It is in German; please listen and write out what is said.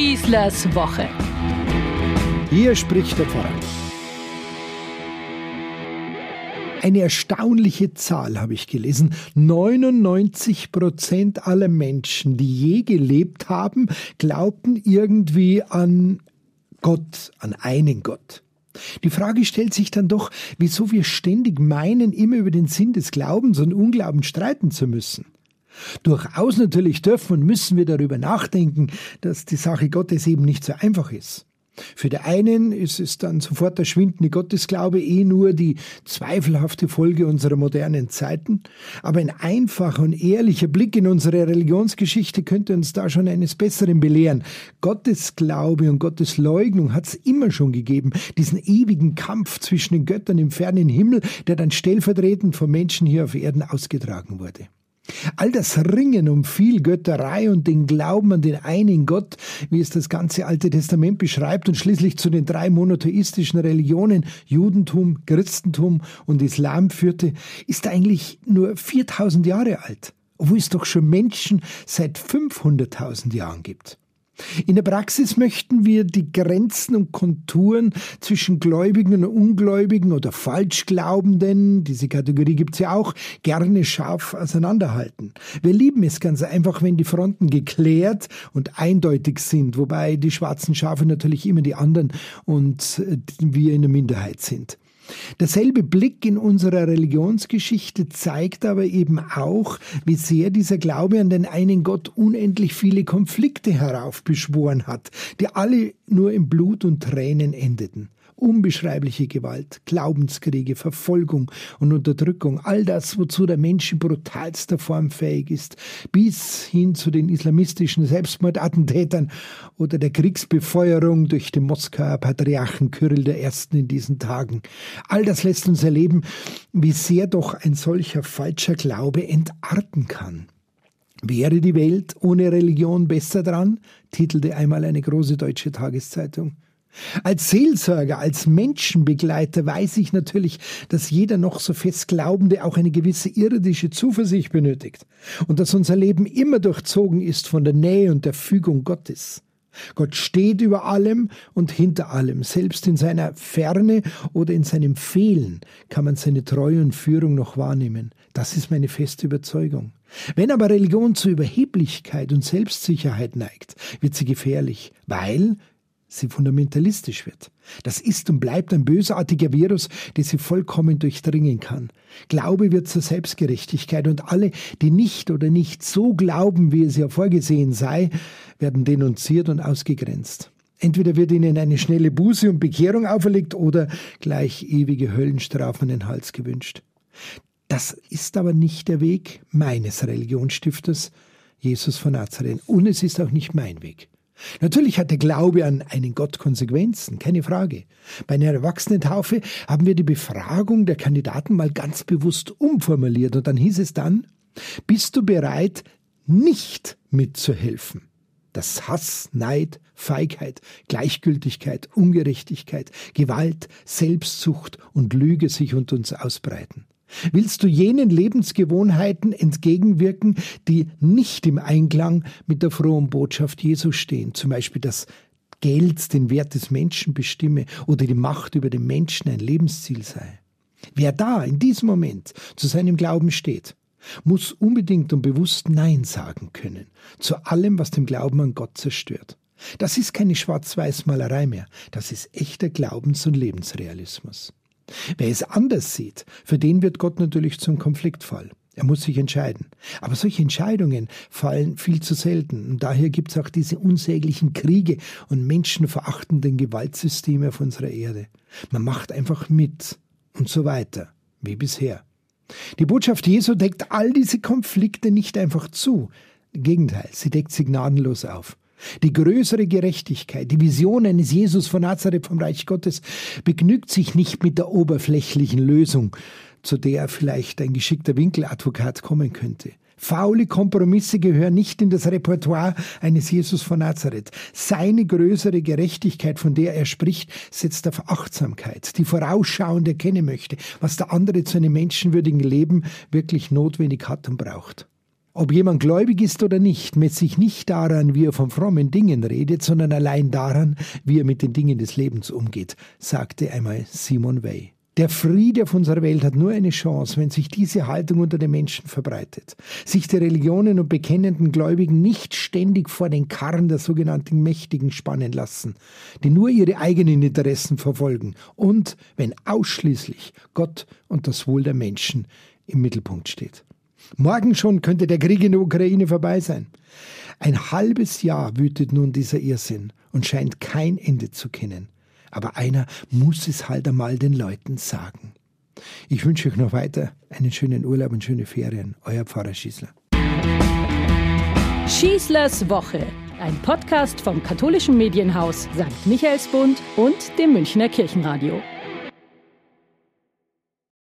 Schießlers Woche. Hier spricht der Pfarrer. Eine erstaunliche Zahl habe ich gelesen. 99 Prozent aller Menschen, die je gelebt haben, glaubten irgendwie an Gott, an einen Gott. Die Frage stellt sich dann doch, wieso wir ständig meinen, immer über den Sinn des Glaubens und Unglaubens streiten zu müssen. Durchaus natürlich dürfen und müssen wir darüber nachdenken, dass die Sache Gottes eben nicht so einfach ist. Für die einen ist es dann sofort der schwindende Gottesglaube eh nur die zweifelhafte Folge unserer modernen Zeiten. Aber ein einfacher und ehrlicher Blick in unsere Religionsgeschichte könnte uns da schon eines Besseren belehren. Gottesglaube und Gottesleugnung hat es immer schon gegeben. Diesen ewigen Kampf zwischen den Göttern im fernen Himmel, der dann stellvertretend von Menschen hier auf Erden ausgetragen wurde. All das Ringen um viel Götterei und den Glauben an den einen Gott, wie es das ganze Alte Testament beschreibt und schließlich zu den drei monotheistischen Religionen Judentum, Christentum und Islam führte, ist eigentlich nur 4000 Jahre alt, obwohl es doch schon Menschen seit 500.000 Jahren gibt. In der Praxis möchten wir die Grenzen und Konturen zwischen Gläubigen und Ungläubigen oder Falschglaubenden, diese Kategorie gibt's ja auch, gerne scharf auseinanderhalten. Wir lieben es ganz einfach, wenn die Fronten geklärt und eindeutig sind, wobei die schwarzen Schafe natürlich immer die anderen und äh, wir in der Minderheit sind. Derselbe Blick in unserer Religionsgeschichte zeigt aber eben auch, wie sehr dieser Glaube an den einen Gott unendlich viele Konflikte heraufbeschworen hat, die alle nur in Blut und Tränen endeten unbeschreibliche Gewalt, Glaubenskriege, Verfolgung und Unterdrückung, all das, wozu der Mensch in brutalster Form fähig ist, bis hin zu den islamistischen Selbstmordattentätern oder der Kriegsbefeuerung durch den Moskauer Patriarchen Kyrill I. in diesen Tagen. All das lässt uns erleben, wie sehr doch ein solcher falscher Glaube entarten kann. Wäre die Welt ohne Religion besser dran? titelte einmal eine große deutsche Tageszeitung. Als Seelsorger, als Menschenbegleiter weiß ich natürlich, dass jeder noch so fest Glaubende auch eine gewisse irdische Zuversicht benötigt und dass unser Leben immer durchzogen ist von der Nähe und der Fügung Gottes. Gott steht über allem und hinter allem. Selbst in seiner Ferne oder in seinem Fehlen kann man seine Treue und Führung noch wahrnehmen. Das ist meine feste Überzeugung. Wenn aber Religion zu Überheblichkeit und Selbstsicherheit neigt, wird sie gefährlich, weil sie fundamentalistisch wird. Das ist und bleibt ein bösartiger Virus, der sie vollkommen durchdringen kann. Glaube wird zur Selbstgerechtigkeit und alle, die nicht oder nicht so glauben, wie es ja vorgesehen sei, werden denunziert und ausgegrenzt. Entweder wird ihnen eine schnelle Buße und Bekehrung auferlegt oder gleich ewige Höllenstrafen an den Hals gewünscht. Das ist aber nicht der Weg meines Religionsstifters, Jesus von Nazareth. Und es ist auch nicht mein Weg. Natürlich hat der Glaube an einen Gott Konsequenzen, keine Frage. Bei einer Erwachsenentaufe haben wir die Befragung der Kandidaten mal ganz bewusst umformuliert und dann hieß es dann, bist du bereit, nicht mitzuhelfen? Dass Hass, Neid, Feigheit, Gleichgültigkeit, Ungerechtigkeit, Gewalt, Selbstsucht und Lüge sich unter uns ausbreiten. Willst du jenen Lebensgewohnheiten entgegenwirken, die nicht im Einklang mit der frohen Botschaft Jesu stehen, zum Beispiel dass Geld den Wert des Menschen bestimme oder die Macht über den Menschen ein Lebensziel sei? Wer da in diesem Moment zu seinem Glauben steht, muss unbedingt und bewusst Nein sagen können zu allem, was den Glauben an Gott zerstört. Das ist keine Schwarz-Weiß-Malerei mehr, das ist echter Glaubens- und Lebensrealismus. Wer es anders sieht, für den wird Gott natürlich zum Konfliktfall. Er muss sich entscheiden. Aber solche Entscheidungen fallen viel zu selten. Und daher gibt es auch diese unsäglichen Kriege und menschenverachtenden Gewaltsysteme auf unserer Erde. Man macht einfach mit und so weiter, wie bisher. Die Botschaft Jesu deckt all diese Konflikte nicht einfach zu. Im Gegenteil, sie deckt sie gnadenlos auf. Die größere Gerechtigkeit, die Vision eines Jesus von Nazareth vom Reich Gottes begnügt sich nicht mit der oberflächlichen Lösung, zu der vielleicht ein geschickter Winkeladvokat kommen könnte. Faule Kompromisse gehören nicht in das Repertoire eines Jesus von Nazareth. Seine größere Gerechtigkeit, von der er spricht, setzt auf Achtsamkeit, die vorausschauend erkennen möchte, was der andere zu einem menschenwürdigen Leben wirklich notwendig hat und braucht. Ob jemand gläubig ist oder nicht, misst sich nicht daran, wie er von frommen Dingen redet, sondern allein daran, wie er mit den Dingen des Lebens umgeht, sagte einmal Simon Weil. Der Friede auf unserer Welt hat nur eine Chance, wenn sich diese Haltung unter den Menschen verbreitet. Sich die Religionen und bekennenden Gläubigen nicht ständig vor den Karren der sogenannten Mächtigen spannen lassen, die nur ihre eigenen Interessen verfolgen und wenn ausschließlich Gott und das Wohl der Menschen im Mittelpunkt steht. Morgen schon könnte der Krieg in der Ukraine vorbei sein. Ein halbes Jahr wütet nun dieser Irrsinn und scheint kein Ende zu kennen. Aber einer muss es halt einmal den Leuten sagen. Ich wünsche euch noch weiter einen schönen Urlaub und schöne Ferien. Euer Pfarrer Schießler. Schießlers Woche. Ein Podcast vom katholischen Medienhaus St. Michaelsbund und dem Münchner Kirchenradio.